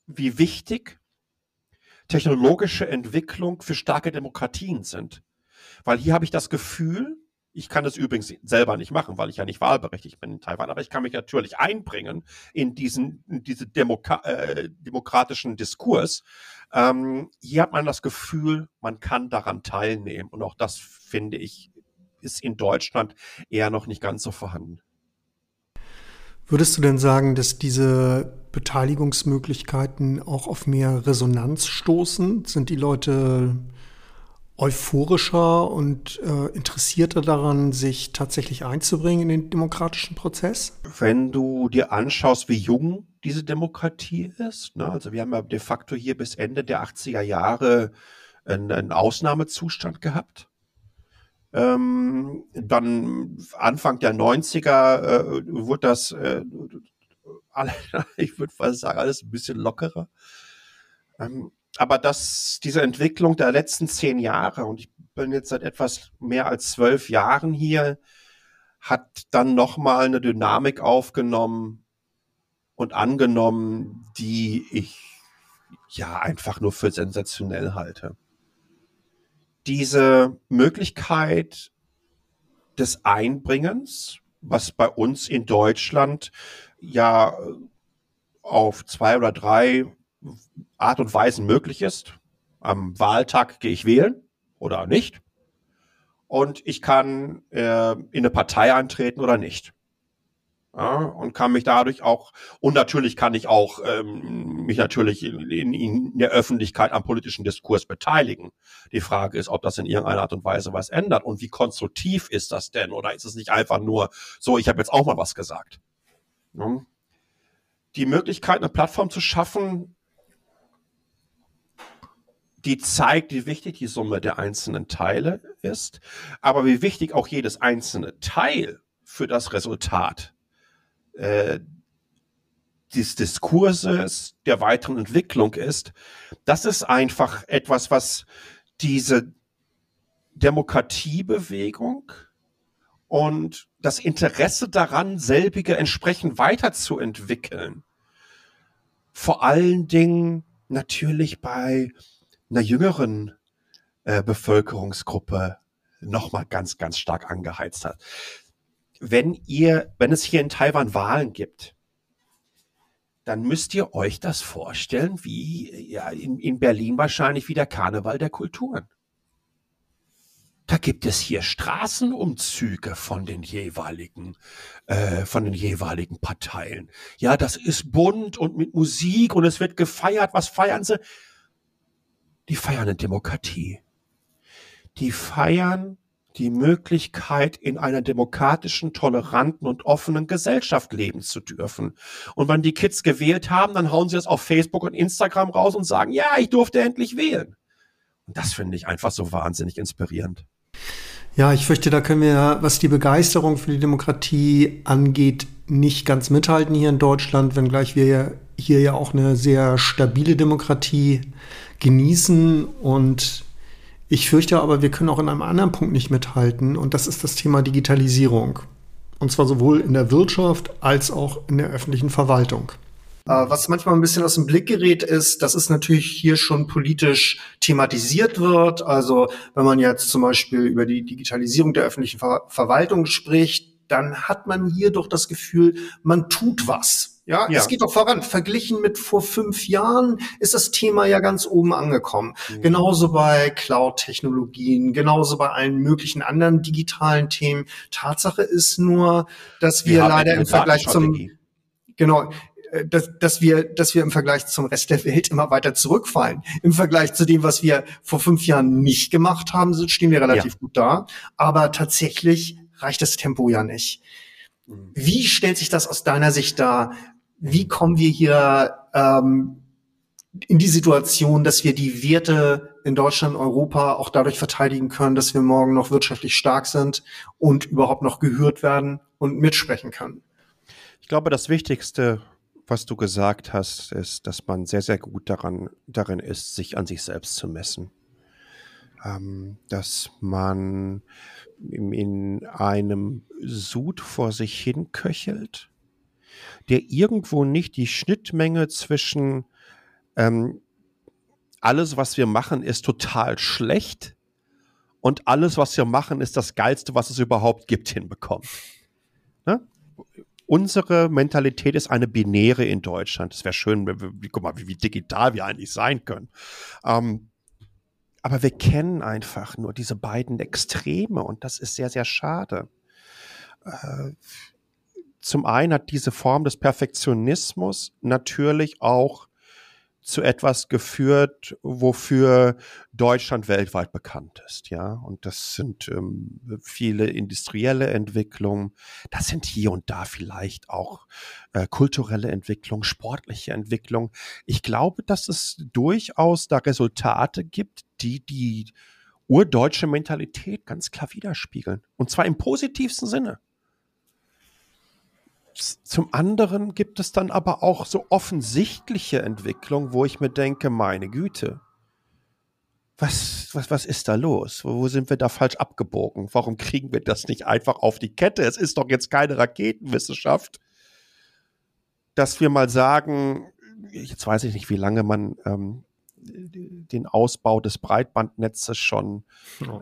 wie wichtig technologische Entwicklung für starke Demokratien sind. Weil hier habe ich das Gefühl, ich kann das übrigens selber nicht machen, weil ich ja nicht wahlberechtigt bin in Taiwan, aber ich kann mich natürlich einbringen in diesen, in diese Demoka äh, demokratischen Diskurs. Ähm, hier hat man das Gefühl, man kann daran teilnehmen. Und auch das, finde ich, ist in Deutschland eher noch nicht ganz so vorhanden. Würdest du denn sagen, dass diese Beteiligungsmöglichkeiten auch auf mehr Resonanz stoßen? Sind die Leute euphorischer und äh, interessierter daran, sich tatsächlich einzubringen in den demokratischen Prozess? Wenn du dir anschaust, wie jung diese Demokratie ist, ne? also wir haben ja de facto hier bis Ende der 80er Jahre einen, einen Ausnahmezustand gehabt. Ähm, dann Anfang der 90er äh, wurde das, äh, alle, <laughs> ich würde fast sagen, alles ein bisschen lockerer. Ähm, aber dass diese Entwicklung der letzten zehn Jahre, und ich bin jetzt seit etwas mehr als zwölf Jahren hier, hat dann nochmal eine Dynamik aufgenommen und angenommen, die ich ja einfach nur für sensationell halte. Diese Möglichkeit des Einbringens, was bei uns in Deutschland ja auf zwei oder drei Art und Weisen möglich ist. Am Wahltag gehe ich wählen oder nicht. Und ich kann äh, in eine Partei eintreten oder nicht. Ja, und kann mich dadurch auch, und natürlich kann ich auch ähm, mich natürlich in, in, in der Öffentlichkeit am politischen Diskurs beteiligen. Die Frage ist, ob das in irgendeiner Art und Weise was ändert und wie konstruktiv ist das denn? Oder ist es nicht einfach nur so, ich habe jetzt auch mal was gesagt? Ja. Die Möglichkeit, eine Plattform zu schaffen, die zeigt, wie wichtig die Summe der einzelnen Teile ist, aber wie wichtig auch jedes einzelne Teil für das Resultat äh, des Diskurses, der weiteren Entwicklung ist. Das ist einfach etwas, was diese Demokratiebewegung und das Interesse daran, selbige entsprechend weiterzuentwickeln, vor allen Dingen natürlich bei einer jüngeren äh, Bevölkerungsgruppe nochmal ganz, ganz stark angeheizt hat. Wenn ihr, wenn es hier in Taiwan Wahlen gibt, dann müsst ihr euch das vorstellen, wie ja, in, in Berlin wahrscheinlich wie der Karneval der Kulturen. Da gibt es hier Straßenumzüge von den jeweiligen, äh, von den jeweiligen Parteien. Ja, das ist bunt und mit Musik und es wird gefeiert. Was feiern sie? Die feiern eine Demokratie. Die feiern die Möglichkeit, in einer demokratischen, toleranten und offenen Gesellschaft leben zu dürfen. Und wenn die Kids gewählt haben, dann hauen sie das auf Facebook und Instagram raus und sagen, ja, ich durfte endlich wählen. Und das finde ich einfach so wahnsinnig inspirierend. Ja, ich fürchte, da können wir, was die Begeisterung für die Demokratie angeht, nicht ganz mithalten hier in Deutschland, wenngleich wir hier ja auch eine sehr stabile Demokratie genießen. Und ich fürchte aber, wir können auch in einem anderen Punkt nicht mithalten. Und das ist das Thema Digitalisierung. Und zwar sowohl in der Wirtschaft als auch in der öffentlichen Verwaltung. Äh, was manchmal ein bisschen aus dem Blick gerät, ist, dass es natürlich hier schon politisch thematisiert wird. Also wenn man jetzt zum Beispiel über die Digitalisierung der öffentlichen Ver Verwaltung spricht, dann hat man hier doch das Gefühl, man tut was. Ja, ja, es geht doch voran. Verglichen mit vor fünf Jahren ist das Thema ja ganz oben angekommen. Mhm. Genauso bei Cloud-Technologien, genauso bei allen möglichen anderen digitalen Themen. Tatsache ist nur, dass wir, wir leider im Vergleich zum, genau, äh, dass, dass wir, dass wir im Vergleich zum Rest der Welt immer weiter zurückfallen. Im Vergleich zu dem, was wir vor fünf Jahren nicht gemacht haben, stehen wir relativ ja. gut da. Aber tatsächlich reicht das Tempo ja nicht. Mhm. Wie stellt sich das aus deiner Sicht dar? Wie kommen wir hier ähm, in die Situation, dass wir die Werte in Deutschland, Europa auch dadurch verteidigen können, dass wir morgen noch wirtschaftlich stark sind und überhaupt noch gehört werden und mitsprechen können. Ich glaube, das Wichtigste, was du gesagt hast, ist, dass man sehr, sehr gut daran, darin ist, sich an sich selbst zu messen. Ähm, dass man in einem Sud vor sich hin köchelt der irgendwo nicht die Schnittmenge zwischen ähm, alles, was wir machen, ist total schlecht und alles, was wir machen, ist das Geilste, was es überhaupt gibt, hinbekommt. Ne? Unsere Mentalität ist eine binäre in Deutschland. Es wäre schön, wie, guck mal, wie, wie, digital wir eigentlich sein können. Ähm, aber wir kennen einfach nur diese beiden Extreme und das ist sehr, sehr schade. Äh, zum einen hat diese Form des Perfektionismus natürlich auch zu etwas geführt, wofür Deutschland weltweit bekannt ist, ja. Und das sind ähm, viele industrielle Entwicklungen, das sind hier und da vielleicht auch äh, kulturelle Entwicklungen, sportliche Entwicklungen. Ich glaube, dass es durchaus da Resultate gibt, die die urdeutsche Mentalität ganz klar widerspiegeln. Und zwar im positivsten Sinne. Zum anderen gibt es dann aber auch so offensichtliche Entwicklungen, wo ich mir denke, meine Güte, was, was, was ist da los? Wo, sind wir da falsch abgebogen? Warum kriegen wir das nicht einfach auf die Kette? Es ist doch jetzt keine Raketenwissenschaft, dass wir mal sagen, jetzt weiß ich nicht, wie lange man ähm, den Ausbau des Breitbandnetzes schon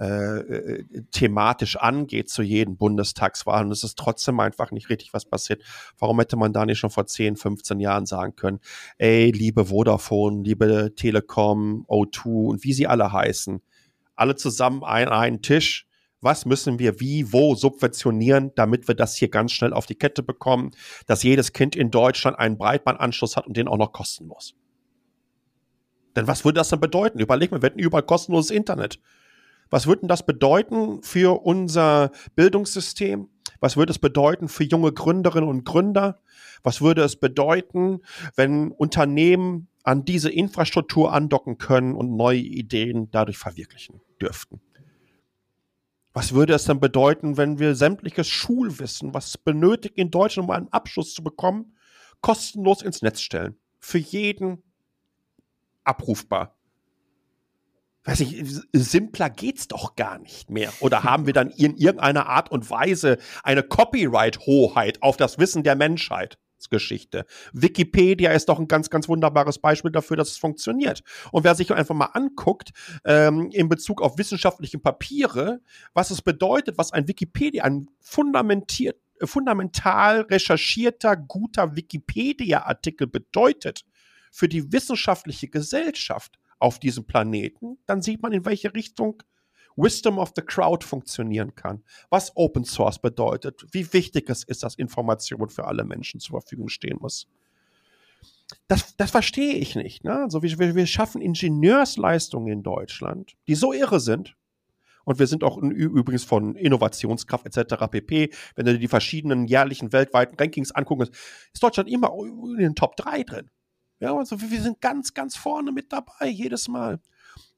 äh, äh, thematisch angeht zu jedem Bundestagswahl. Und es ist trotzdem einfach nicht richtig was passiert. Warum hätte man da nicht schon vor 10, 15 Jahren sagen können, ey, liebe Vodafone, liebe Telekom, O2 und wie sie alle heißen, alle zusammen an einen Tisch. Was müssen wir wie, wo subventionieren, damit wir das hier ganz schnell auf die Kette bekommen, dass jedes Kind in Deutschland einen Breitbandanschluss hat und den auch noch kostenlos. Denn was würde das dann bedeuten? Überleg mal, wir hätten überall kostenloses Internet. Was würde denn das bedeuten für unser Bildungssystem? Was würde es bedeuten für junge Gründerinnen und Gründer? Was würde es bedeuten, wenn Unternehmen an diese Infrastruktur andocken können und neue Ideen dadurch verwirklichen dürften? Was würde es dann bedeuten, wenn wir sämtliches Schulwissen, was benötigt in Deutschland, um einen Abschluss zu bekommen, kostenlos ins Netz stellen? Für jeden abrufbar. Weiß ich, simpler geht's doch gar nicht mehr. Oder haben wir dann in irgendeiner Art und Weise eine Copyright-Hoheit auf das Wissen der Menschheit? Geschichte. Wikipedia ist doch ein ganz, ganz wunderbares Beispiel dafür, dass es funktioniert. Und wer sich einfach mal anguckt, ähm, in Bezug auf wissenschaftliche Papiere, was es bedeutet, was ein Wikipedia, ein fundamentiert, fundamental recherchierter, guter Wikipedia-Artikel bedeutet, für die wissenschaftliche Gesellschaft auf diesem Planeten, dann sieht man, in welche Richtung Wisdom of the Crowd funktionieren kann, was Open Source bedeutet, wie wichtig es ist, dass Information für alle Menschen zur Verfügung stehen muss. Das, das verstehe ich nicht. Ne? Also wir, wir schaffen Ingenieursleistungen in Deutschland, die so irre sind. Und wir sind auch übrigens von Innovationskraft etc. pp. Wenn du dir die verschiedenen jährlichen weltweiten Rankings anguckst, ist Deutschland immer in den Top 3 drin. Ja, also wir sind ganz, ganz vorne mit dabei, jedes Mal.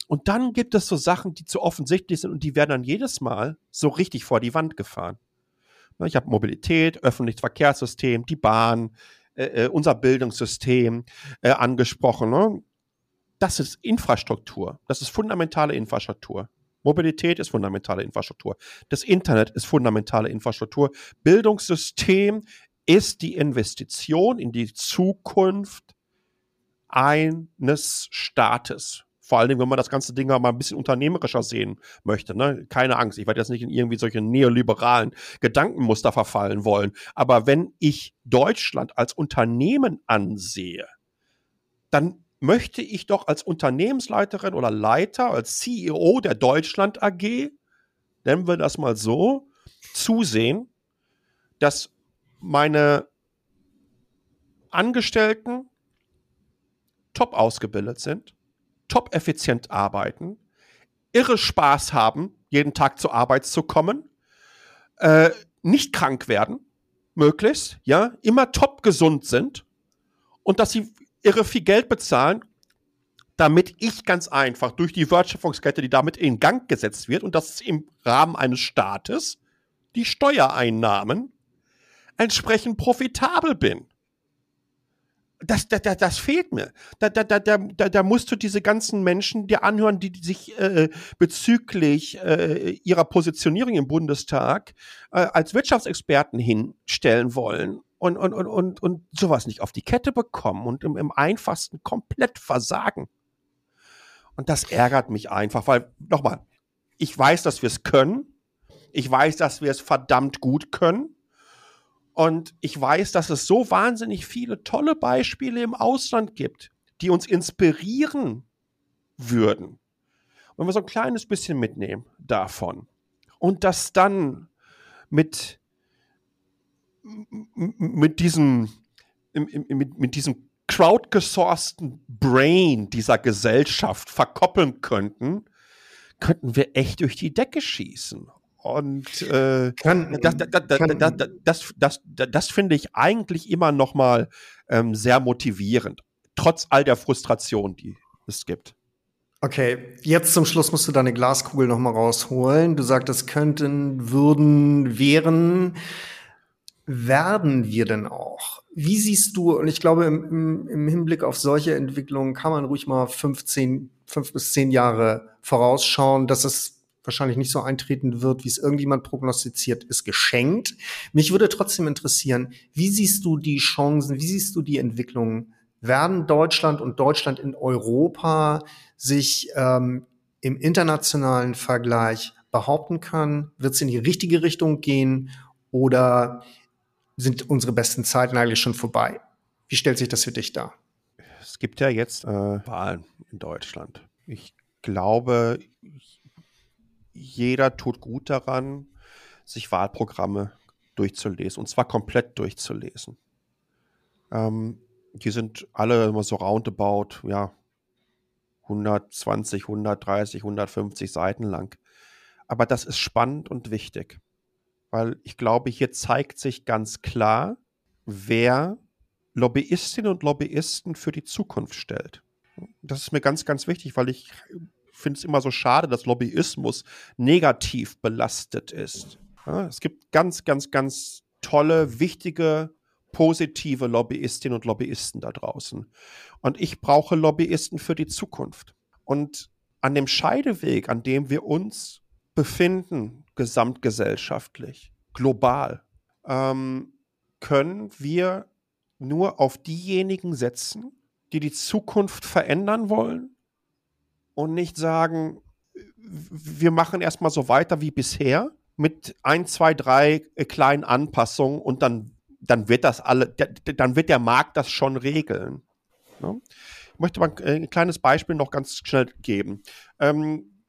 Und dann gibt es so Sachen, die zu offensichtlich sind und die werden dann jedes Mal so richtig vor die Wand gefahren. Ich habe Mobilität, öffentliches Verkehrssystem, die Bahn, äh, äh, unser Bildungssystem äh, angesprochen. Ne? Das ist Infrastruktur. Das ist fundamentale Infrastruktur. Mobilität ist fundamentale Infrastruktur. Das Internet ist fundamentale Infrastruktur. Bildungssystem ist die Investition in die Zukunft eines Staates. Vor allen Dingen, wenn man das ganze Ding mal ein bisschen unternehmerischer sehen möchte. Ne? Keine Angst, ich werde jetzt nicht in irgendwie solche neoliberalen Gedankenmuster verfallen wollen. Aber wenn ich Deutschland als Unternehmen ansehe, dann möchte ich doch als Unternehmensleiterin oder Leiter, als CEO der Deutschland AG, nennen wir das mal so, zusehen, dass meine Angestellten top ausgebildet sind, top effizient arbeiten, irre Spaß haben, jeden Tag zur Arbeit zu kommen, äh, nicht krank werden, möglichst, ja, immer top gesund sind und dass sie irre viel Geld bezahlen, damit ich ganz einfach durch die Wertschöpfungskette, die damit in Gang gesetzt wird und das ist im Rahmen eines Staates, die Steuereinnahmen entsprechend profitabel bin das, das, das, das fehlt mir. Da, da, da, da, da musst du diese ganzen Menschen dir anhören, die sich äh, bezüglich äh, ihrer Positionierung im Bundestag äh, als Wirtschaftsexperten hinstellen wollen und, und, und, und, und sowas nicht auf die Kette bekommen und im, im einfachsten komplett versagen. Und das ärgert mich einfach, weil, nochmal, ich weiß, dass wir es können. Ich weiß, dass wir es verdammt gut können. Und ich weiß, dass es so wahnsinnig viele tolle Beispiele im Ausland gibt, die uns inspirieren würden. Wenn wir so ein kleines bisschen mitnehmen davon und das dann mit, mit diesem, mit, mit diesem crowdgesourcten Brain dieser Gesellschaft verkoppeln könnten, könnten wir echt durch die Decke schießen. Und äh, kann, das, das, das, das, das, das finde ich eigentlich immer noch mal ähm, sehr motivierend, trotz all der Frustration, die es gibt. Okay, jetzt zum Schluss musst du deine Glaskugel noch mal rausholen. Du sagtest, könnten, würden, wären. werden wir denn auch? Wie siehst du, und ich glaube, im, im, im Hinblick auf solche Entwicklungen kann man ruhig mal 15, fünf bis zehn Jahre vorausschauen, dass es wahrscheinlich nicht so eintreten wird, wie es irgendjemand prognostiziert, ist geschenkt. Mich würde trotzdem interessieren, wie siehst du die Chancen, wie siehst du die Entwicklungen? Werden Deutschland und Deutschland in Europa sich ähm, im internationalen Vergleich behaupten können? Wird es in die richtige Richtung gehen oder sind unsere besten Zeiten eigentlich schon vorbei? Wie stellt sich das für dich dar? Es gibt ja jetzt äh, Wahlen in Deutschland. Ich glaube, jeder tut gut daran, sich Wahlprogramme durchzulesen und zwar komplett durchzulesen. Ähm, die sind alle immer so roundabout, ja, 120, 130, 150 Seiten lang. Aber das ist spannend und wichtig, weil ich glaube, hier zeigt sich ganz klar, wer Lobbyistinnen und Lobbyisten für die Zukunft stellt. Das ist mir ganz, ganz wichtig, weil ich finde es immer so schade, dass Lobbyismus negativ belastet ist. Ja, es gibt ganz, ganz, ganz tolle, wichtige, positive Lobbyistinnen und Lobbyisten da draußen. Und ich brauche Lobbyisten für die Zukunft. Und an dem Scheideweg, an dem wir uns befinden, gesamtgesellschaftlich, global, ähm, können wir nur auf diejenigen setzen, die die Zukunft verändern wollen und nicht sagen, wir machen erstmal so weiter wie bisher mit ein, zwei, drei äh, kleinen Anpassungen und dann, dann wird das alle, dann wird der Markt das schon regeln. Ne? Ich möchte mal ein kleines Beispiel noch ganz schnell geben. Ähm,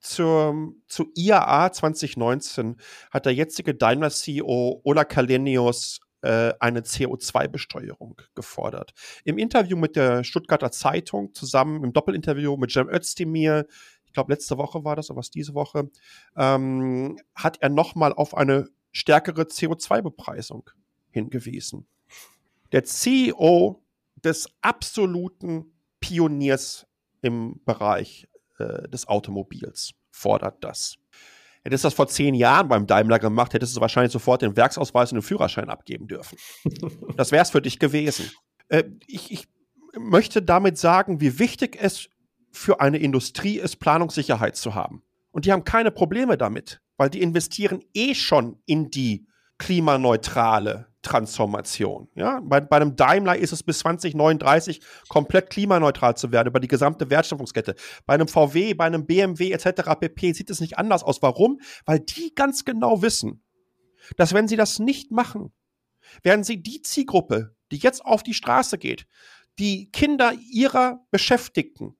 zur, zu IAA 2019 hat der jetzige Daimler-CEO Ola Kalenius äh, eine CO2-Besteuerung gefordert. Im Interview mit der Stuttgarter Zeitung zusammen, im Doppelinterview mit Cem Özdemir, ich glaube letzte Woche war das, aber was diese Woche, ähm, hat er nochmal auf eine stärkere CO2-Bepreisung hingewiesen. Der CEO des absoluten Pioniers im Bereich äh, des Automobils fordert das. Hättest du das vor zehn Jahren beim Daimler gemacht, hättest du wahrscheinlich sofort den Werksausweis und den Führerschein abgeben dürfen. <laughs> das wäre es für dich gewesen. Äh, ich, ich möchte damit sagen, wie wichtig es für eine Industrie ist, Planungssicherheit zu haben. Und die haben keine Probleme damit, weil die investieren eh schon in die klimaneutrale Transformation. Ja? Bei, bei einem Daimler ist es bis 2039 komplett klimaneutral zu werden über die gesamte Wertschöpfungskette. Bei einem VW, bei einem BMW etc. pp. sieht es nicht anders aus. Warum? Weil die ganz genau wissen, dass wenn sie das nicht machen, werden sie die Zielgruppe, die jetzt auf die Straße geht, die Kinder ihrer Beschäftigten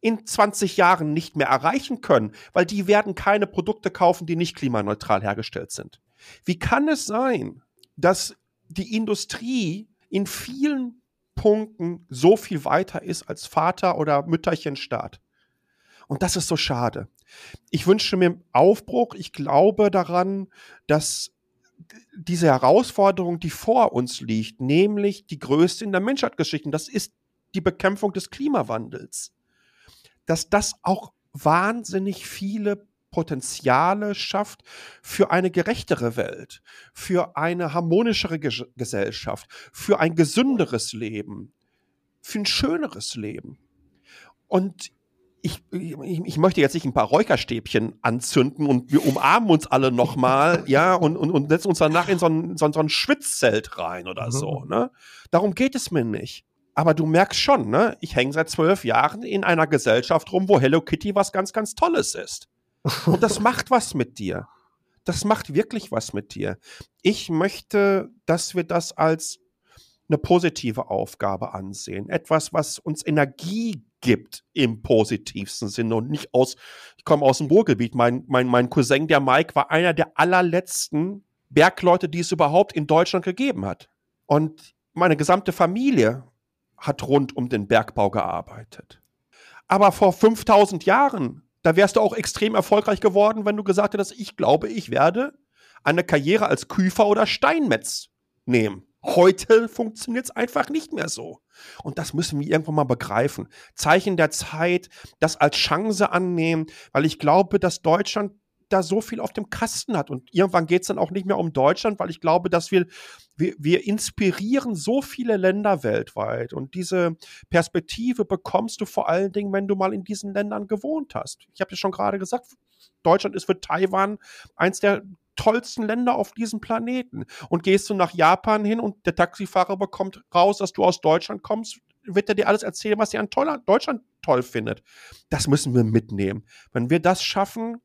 in 20 Jahren nicht mehr erreichen können, weil die werden keine Produkte kaufen, die nicht klimaneutral hergestellt sind. Wie kann es sein, dass die Industrie in vielen Punkten so viel weiter ist als Vater oder Mütterchenstaat? Und das ist so schade. Ich wünsche mir Aufbruch. Ich glaube daran, dass diese Herausforderung, die vor uns liegt, nämlich die größte in der Menschheitsgeschichte, das ist die Bekämpfung des Klimawandels, dass das auch wahnsinnig viele Potenziale schafft für eine gerechtere Welt, für eine harmonischere Ge Gesellschaft, für ein gesünderes Leben, für ein schöneres Leben. Und ich, ich, ich, möchte jetzt nicht ein paar Räucherstäbchen anzünden und wir umarmen uns alle nochmal, <laughs> ja, und, und, und setzen uns danach in so ein, so, so ein Schwitzzelt rein oder mhm. so, ne? Darum geht es mir nicht. Aber du merkst schon, ne? Ich hänge seit zwölf Jahren in einer Gesellschaft rum, wo Hello Kitty was ganz, ganz Tolles ist. Und das macht was mit dir. Das macht wirklich was mit dir. Ich möchte, dass wir das als eine positive Aufgabe ansehen. Etwas, was uns Energie gibt im positivsten Sinne und nicht aus, ich komme aus dem Ruhrgebiet. Mein, mein, mein Cousin, der Mike, war einer der allerletzten Bergleute, die es überhaupt in Deutschland gegeben hat. Und meine gesamte Familie hat rund um den Bergbau gearbeitet. Aber vor 5000 Jahren da wärst du auch extrem erfolgreich geworden, wenn du gesagt hättest, ich glaube, ich werde eine Karriere als Küfer oder Steinmetz nehmen. Heute funktioniert es einfach nicht mehr so. Und das müssen wir irgendwann mal begreifen. Zeichen der Zeit, das als Chance annehmen, weil ich glaube, dass Deutschland da so viel auf dem Kasten hat. Und irgendwann geht es dann auch nicht mehr um Deutschland, weil ich glaube, dass wir, wir, wir inspirieren so viele Länder weltweit. Und diese Perspektive bekommst du vor allen Dingen, wenn du mal in diesen Ländern gewohnt hast. Ich habe ja schon gerade gesagt, Deutschland ist für Taiwan eins der tollsten Länder auf diesem Planeten. Und gehst du nach Japan hin und der Taxifahrer bekommt raus, dass du aus Deutschland kommst, wird er dir alles erzählen, was er an Deutschland toll findet. Das müssen wir mitnehmen. Wenn wir das schaffen,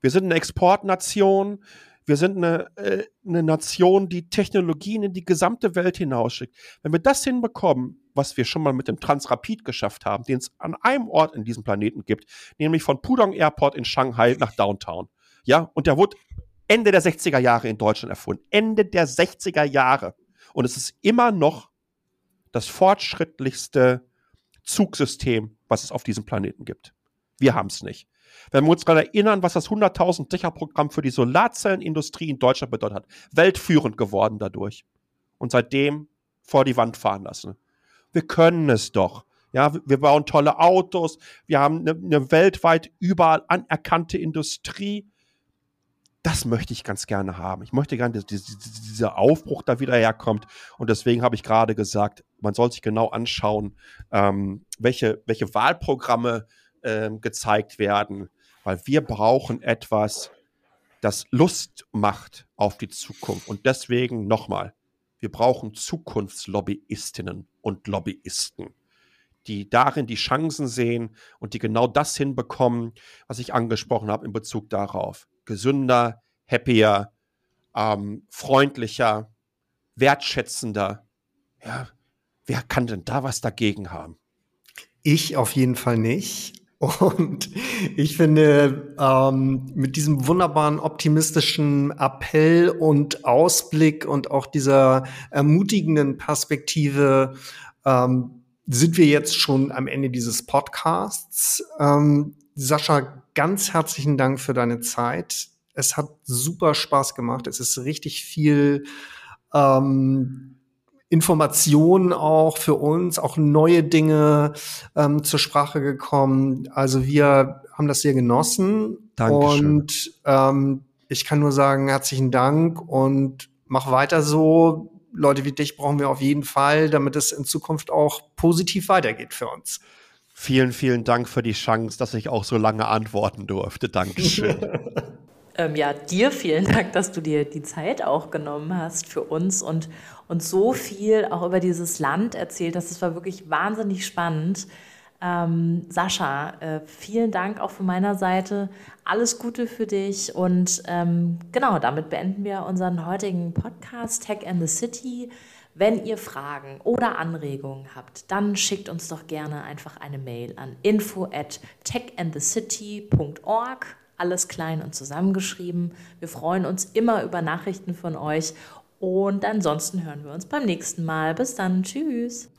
wir sind eine Exportnation, wir sind eine, äh, eine Nation, die Technologien in die gesamte Welt hinausschickt. Wenn wir das hinbekommen, was wir schon mal mit dem Transrapid geschafft haben, den es an einem Ort in diesem Planeten gibt, nämlich von Pudong Airport in Shanghai nach Downtown. Ja, und der wurde Ende der 60er Jahre in Deutschland erfunden. Ende der 60er Jahre. Und es ist immer noch das fortschrittlichste Zugsystem, was es auf diesem Planeten gibt. Wir haben es nicht. Wenn wir uns daran erinnern, was das 100.000 Dächerprogramm für die Solarzellenindustrie in Deutschland bedeutet hat, weltführend geworden dadurch. Und seitdem vor die Wand fahren lassen. Wir können es doch. Ja, wir bauen tolle Autos, wir haben eine, eine weltweit überall anerkannte Industrie das möchte ich ganz gerne haben. Ich möchte gerne, dass dieser Aufbruch da wieder herkommt. Und deswegen habe ich gerade gesagt, man soll sich genau anschauen, ähm, welche, welche Wahlprogramme ähm, gezeigt werden, weil wir brauchen etwas, das Lust macht auf die Zukunft. Und deswegen nochmal, wir brauchen Zukunftslobbyistinnen und Lobbyisten, die darin die Chancen sehen und die genau das hinbekommen, was ich angesprochen habe in Bezug darauf gesünder, happier, ähm, freundlicher, wertschätzender. Ja, wer kann denn da was dagegen haben? Ich auf jeden Fall nicht. Und ich finde, ähm, mit diesem wunderbaren optimistischen Appell und Ausblick und auch dieser ermutigenden Perspektive ähm, sind wir jetzt schon am Ende dieses Podcasts. Ähm, Sascha, ganz herzlichen Dank für deine Zeit. Es hat super Spaß gemacht. Es ist richtig viel ähm, Informationen auch für uns, auch neue Dinge ähm, zur Sprache gekommen. Also wir haben das sehr genossen. Dankeschön. Und ähm, ich kann nur sagen, herzlichen Dank und mach weiter so. Leute wie dich brauchen wir auf jeden Fall, damit es in Zukunft auch positiv weitergeht für uns. Vielen, vielen Dank für die Chance, dass ich auch so lange antworten durfte. Dankeschön. <laughs> ähm, ja, dir vielen <laughs> Dank, dass du dir die Zeit auch genommen hast für uns und uns so viel auch über dieses Land erzählt hast. Das war wirklich wahnsinnig spannend. Ähm, Sascha, äh, vielen Dank auch von meiner Seite. Alles Gute für dich. Und ähm, genau, damit beenden wir unseren heutigen Podcast Tech and the City. Wenn ihr Fragen oder Anregungen habt, dann schickt uns doch gerne einfach eine Mail an info at techandthecity.org alles klein und zusammengeschrieben. Wir freuen uns immer über Nachrichten von euch und ansonsten hören wir uns beim nächsten Mal. Bis dann, tschüss.